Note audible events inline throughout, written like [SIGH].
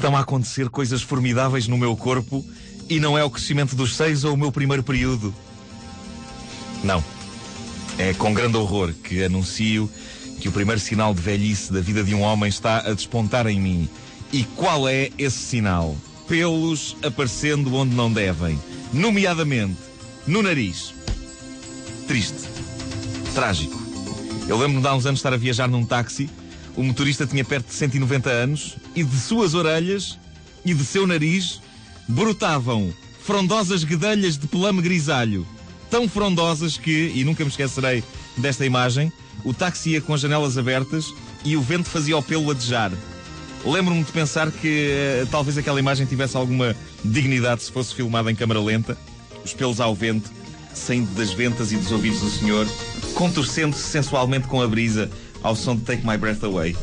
Estão a acontecer coisas formidáveis no meu corpo e não é o crescimento dos seios ou o meu primeiro período. Não. É com grande horror que anuncio que o primeiro sinal de velhice da vida de um homem está a despontar em mim. E qual é esse sinal? Pelos aparecendo onde não devem, nomeadamente no nariz. Triste. Trágico. Eu lembro-me de há uns anos estar a viajar num táxi. O motorista tinha perto de 190 anos e de suas orelhas e de seu nariz brotavam frondosas guedelhas de pelame grisalho. Tão frondosas que, e nunca me esquecerei desta imagem, o táxi ia com as janelas abertas e o vento fazia o pelo adejar. Lembro-me de pensar que uh, talvez aquela imagem tivesse alguma dignidade se fosse filmada em câmara lenta, os pelos ao vento, saindo das ventas e dos ouvidos do senhor, contorcendo-se sensualmente com a brisa ao som de Take My Breath Away.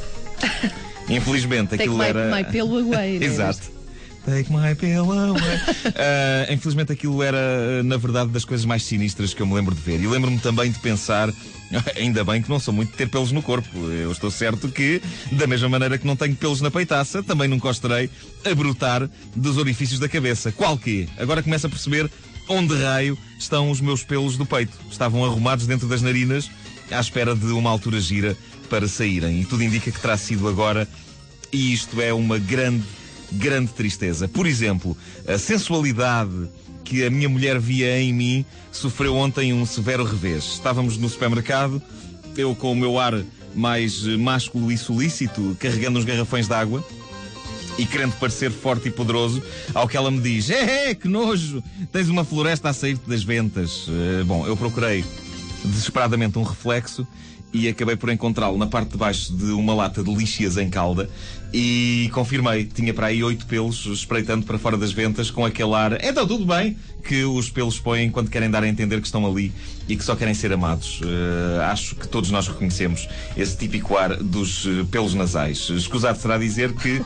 Infelizmente, Take aquilo era. my pelo away. [LAUGHS] Exato. Take my pill away. Uh, [LAUGHS] infelizmente aquilo era, na verdade, das coisas mais sinistras que eu me lembro de ver. E lembro-me também de pensar, [LAUGHS] ainda bem que não sou muito de ter pelos no corpo. Eu estou certo que, da mesma maneira que não tenho pelos na peitaça, também nunca estarei a brotar dos orifícios da cabeça. Qual que? Agora começo a perceber onde raio estão os meus pelos do peito. Estavam arrumados dentro das narinas, à espera de uma altura gira para saírem. E tudo indica que terá sido agora, e isto é uma grande grande tristeza. Por exemplo, a sensualidade que a minha mulher via em mim sofreu ontem um severo revés. Estávamos no supermercado, eu com o meu ar mais másculo e solícito, carregando uns garrafões de água. E querendo parecer forte e poderoso, ao que ela me diz: É, que nojo! Tens uma floresta a sair-te das ventas. Uh, bom, eu procurei desesperadamente um reflexo e acabei por encontrá-lo na parte de baixo de uma lata de lixias em calda e confirmei, tinha para aí oito pelos espreitando para fora das ventas com aquele ar, então tudo bem, que os pelos põem quando querem dar a entender que estão ali e que só querem ser amados. Uh, acho que todos nós reconhecemos esse típico ar dos uh, pelos nasais. Escusado será dizer que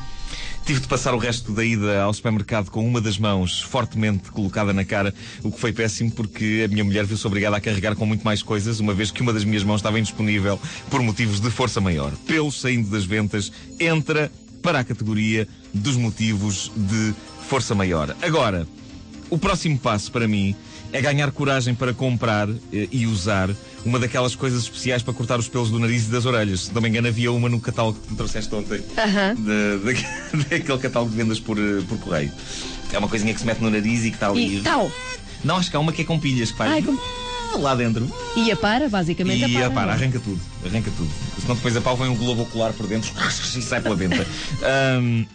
Tive de passar o resto da ida ao supermercado com uma das mãos fortemente colocada na cara, o que foi péssimo porque a minha mulher viu-se obrigada a carregar com muito mais coisas, uma vez que uma das minhas mãos estava indisponível por motivos de força maior. Pelos saindo das ventas, entra para a categoria dos motivos de força maior. Agora, o próximo passo para mim é ganhar coragem para comprar eh, e usar uma daquelas coisas especiais para cortar os pelos do nariz e das orelhas. Se não me engano, havia uma no catálogo que me trouxeste ontem. De- de- [LAUGHS] daquele catálogo de vendas por, eh, por correio. É uma coisinha que se mete no nariz e que está ali. E tal. Não, acho que há uma que é com pilhas que faz Ai, com- lá dentro. E a para, basicamente E a a para, arranca tudo. Arranca tudo. Senão depois a pau vem um globo ocular por dentro e [LAUGHS] sai pela venta. [LAUGHS] Ahm,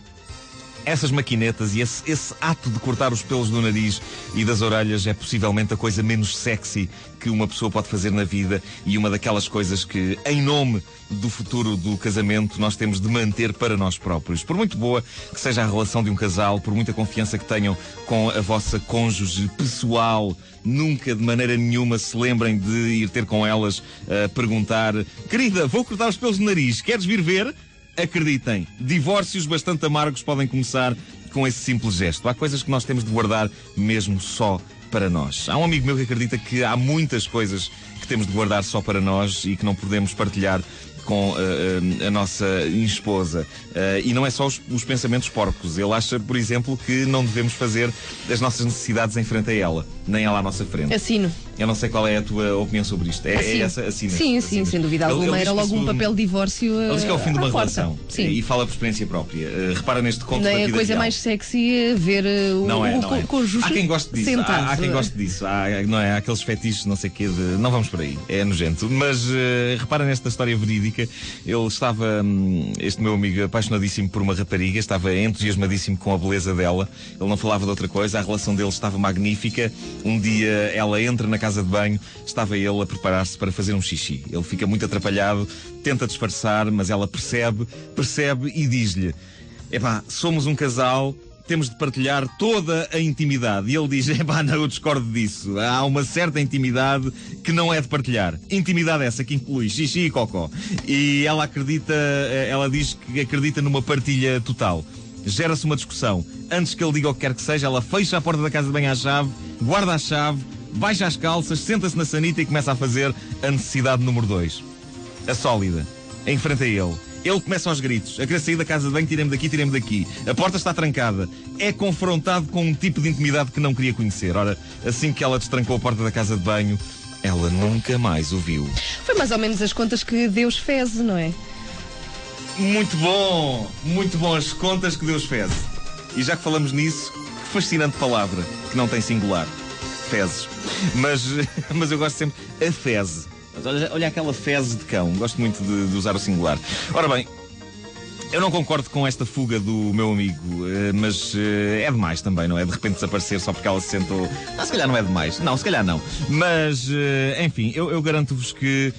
essas maquinetas e esse, esse ato de cortar os pelos do nariz e das orelhas é possivelmente a coisa menos sexy que uma pessoa pode fazer na vida e uma daquelas coisas que, em nome do futuro do casamento, nós temos de manter para nós próprios. Por muito boa que seja a relação de um casal, por muita confiança que tenham com a vossa cônjuge pessoal, nunca de maneira nenhuma se lembrem de ir ter com elas a perguntar: Querida, vou cortar os pelos do nariz, queres vir ver? Acreditem, divórcios bastante amargos podem começar com esse simples gesto. Há coisas que nós temos de guardar mesmo só para nós. Há um amigo meu que acredita que há muitas coisas que temos de guardar só para nós e que não podemos partilhar com eh, eh, a nossa esposa. Eh, e não é só os, os pensamentos porcos. Ele acha, por exemplo, que não devemos fazer as nossas necessidades em frente a ela, nem ela à nossa frente. Assino. Eu não sei qual é a tua opinião sobre isto. É, é Assino. essa assina? Sim, sim, sem dúvida Ele- alguma. ele Era diz que logo um papel de divórcio. ele diz que é o fim de uma porta. relação Sim. e fala por experiência própria. Uh, repara neste conto da Nem a coisa real. mais sexy é ver uh, o, Não é, o não co- é. cônjuge Há quem goste disso. Há, há quem goste disso. Há, não é? Há aqueles fetiches, não sei o quê, de. Não vamos por aí. É nojento. Mas uh, repara nesta história verídica. Ele estava, hum, este meu amigo, apaixonadíssimo por uma rapariga, estava entusiasmadíssimo com a beleza dela. Ele não falava de outra coisa. A relação deles estava magnífica. Um dia ela entra na casa de banho, estava ele a preparar-se para fazer um xixi. Ele fica muito atrapalhado, tenta disfarçar, mas ela percebe, percebe e diz-lhe: Epá, somos um casal, temos de partilhar toda a intimidade. E ele diz: [LAUGHS] Epá, não, eu discordo disso. Há uma certa intimidade que não é de partilhar. Intimidade essa que inclui xixi e cocó. E ela acredita, eh, ela diz que acredita numa partilha total. Gera-se uma discussão. Antes que ele diga o que quer que seja, ela fecha a porta da casa de banho à chave, guarda a chave, baixa as calças, senta-se na sanita e começa a fazer a necessidade número 2 a sólida, em frente a ele. Ele começa aos gritos. A querer sair da casa de banho, tirem-me daqui, tirem-me daqui. A porta está trancada. É confrontado com um tipo de intimidade que não queria conhecer. Ora, assim que ela destrancou a porta da casa de banho, ela nunca mais o viu. Foi mais ou menos as contas que Deus fez, não é? Muito bom! Muito bom as contas que Deus fez. E já que falamos nisso, que fascinante palavra, que não tem singular. Fezes. Mas, [LAUGHS] mas eu gosto sempre a feze. Mas olha, olha aquela fezes de cão. Gosto muito de, de usar o singular. Ora bem, eu não concordo com esta fuga do meu amigo, eh, mas eh, é demais também, não é? De repente desaparecer só porque ela se sentou. Ah, se calhar não é demais. Não, se calhar não. Mas, eh, enfim, eu, eu garanto-vos que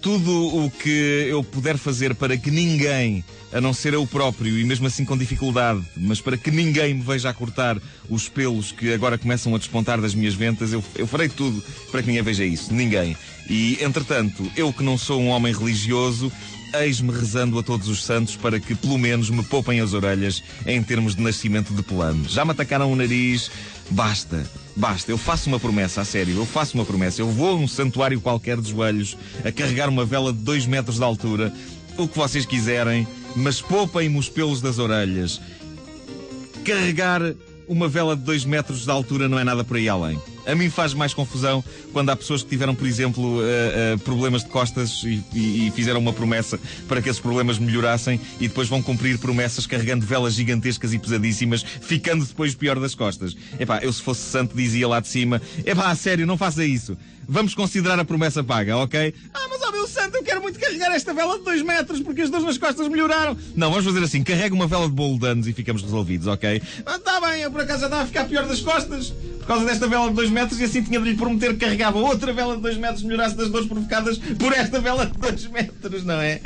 tudo o que eu puder fazer para que ninguém, a não ser eu próprio, e mesmo assim com dificuldade, mas para que ninguém me veja a cortar os pelos que agora começam a despontar das minhas ventas, eu, eu farei tudo para que ninguém veja isso. Ninguém. E, entretanto, eu que não sou um homem religioso, eis-me rezando a todos os santos para que pelo menos me poupem as orelhas em termos de nascimento de plano. Já me atacaram o nariz, basta. Basta, eu faço uma promessa, a sério, eu faço uma promessa. Eu vou a um santuário qualquer de joelhos a carregar uma vela de 2 metros de altura, o que vocês quiserem, mas poupem-me os pelos das orelhas. Carregar uma vela de 2 metros de altura não é nada por aí além. A mim faz mais confusão quando há pessoas que tiveram, por exemplo, uh, uh, problemas de costas e, e, e, fizeram uma promessa para que esses problemas melhorassem e depois vão cumprir promessas carregando velas gigantescas e pesadíssimas, ficando depois pior das costas. Epá, eu se fosse santo dizia lá de cima, epá, a sério, não faça isso. Vamos considerar a promessa paga, ok? Ah, mas ó meu santo, eu quero muito carregar esta vela de 2 metros porque as dores nas costas melhoraram. Não, vamos fazer assim, carrega uma vela de bolo de anos e ficamos resolvidos, ok? Ah, tá bem, eu por acaso estava a ficar pior das costas causa desta vela de 2 metros e assim tinha de lhe prometer que carregava outra vela de 2 metros melhorasse das dores provocadas por esta vela de 2 metros, não é?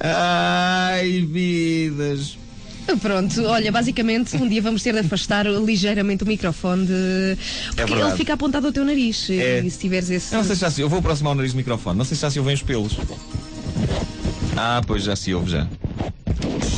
Ai, vidas. Pronto, olha, basicamente um dia vamos ter de afastar ligeiramente o microfone de... porque É ele fica apontado ao teu nariz. É. E se tiveres esse. Eu não sei se já se... Eu vou aproximar o nariz do microfone. Não sei se já se ouvem os pelos. Ah, pois já se ouve já.